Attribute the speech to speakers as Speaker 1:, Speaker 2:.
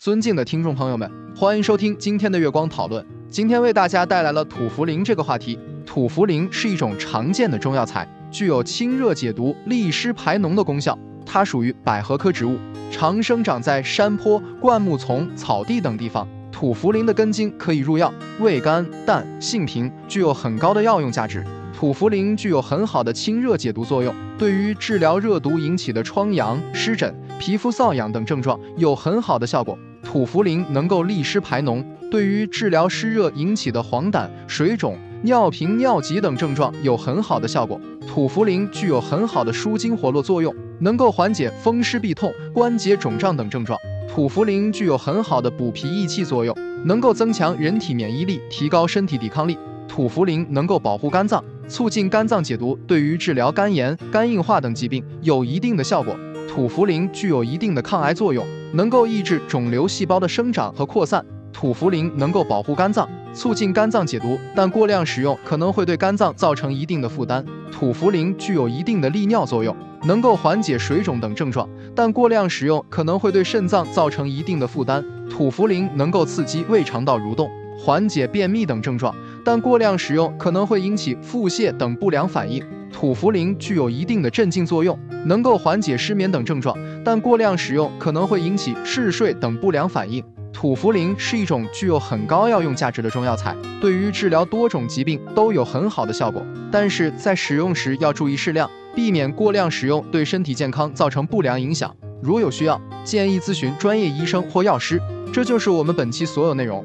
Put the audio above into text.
Speaker 1: 尊敬的听众朋友们，欢迎收听今天的月光讨论。今天为大家带来了土茯苓这个话题。土茯苓是一种常见的中药材，具有清热解毒、利湿排脓的功效。它属于百合科植物，常生长在山坡、灌木丛、草地等地方。土茯苓的根茎可以入药，味甘淡，性平，具有很高的药用价值。土茯苓具有很好的清热解毒作用，对于治疗热毒引起的疮疡、湿疹、皮肤瘙痒等症状有很好的效果。土茯苓能够利湿排脓，对于治疗湿热引起的黄疸、水肿、尿频、尿急等症状有很好的效果。土茯苓具有很好的舒筋活络作用，能够缓解风湿痹痛、关节肿胀等症状。土茯苓具有很好的补脾益气作用，能够增强人体免疫力，提高身体抵抗力。土茯苓能够保护肝脏。促进肝脏解毒，对于治疗肝炎、肝硬化等疾病有一定的效果。土茯苓具有一定的抗癌作用，能够抑制肿瘤细胞的生长和扩散。土茯苓能够保护肝脏，促进肝脏解毒，但过量使用可能会对肝脏造成一定的负担。土茯苓具有一定的利尿作用，能够缓解水肿等症状，但过量使用可能会对肾脏造成一定的负担。土茯苓能够刺激胃肠道蠕动。缓解便秘等症状，但过量使用可能会引起腹泻等不良反应。土茯苓具有一定的镇静作用，能够缓解失眠等症状，但过量使用可能会引起嗜睡等不良反应。土茯苓是一种具有很高药用价值的中药材，对于治疗多种疾病都有很好的效果。但是在使用时要注意适量，避免过量使用对身体健康造成不良影响。如有需要，建议咨询专业医生或药师。这就是我们本期所有内容。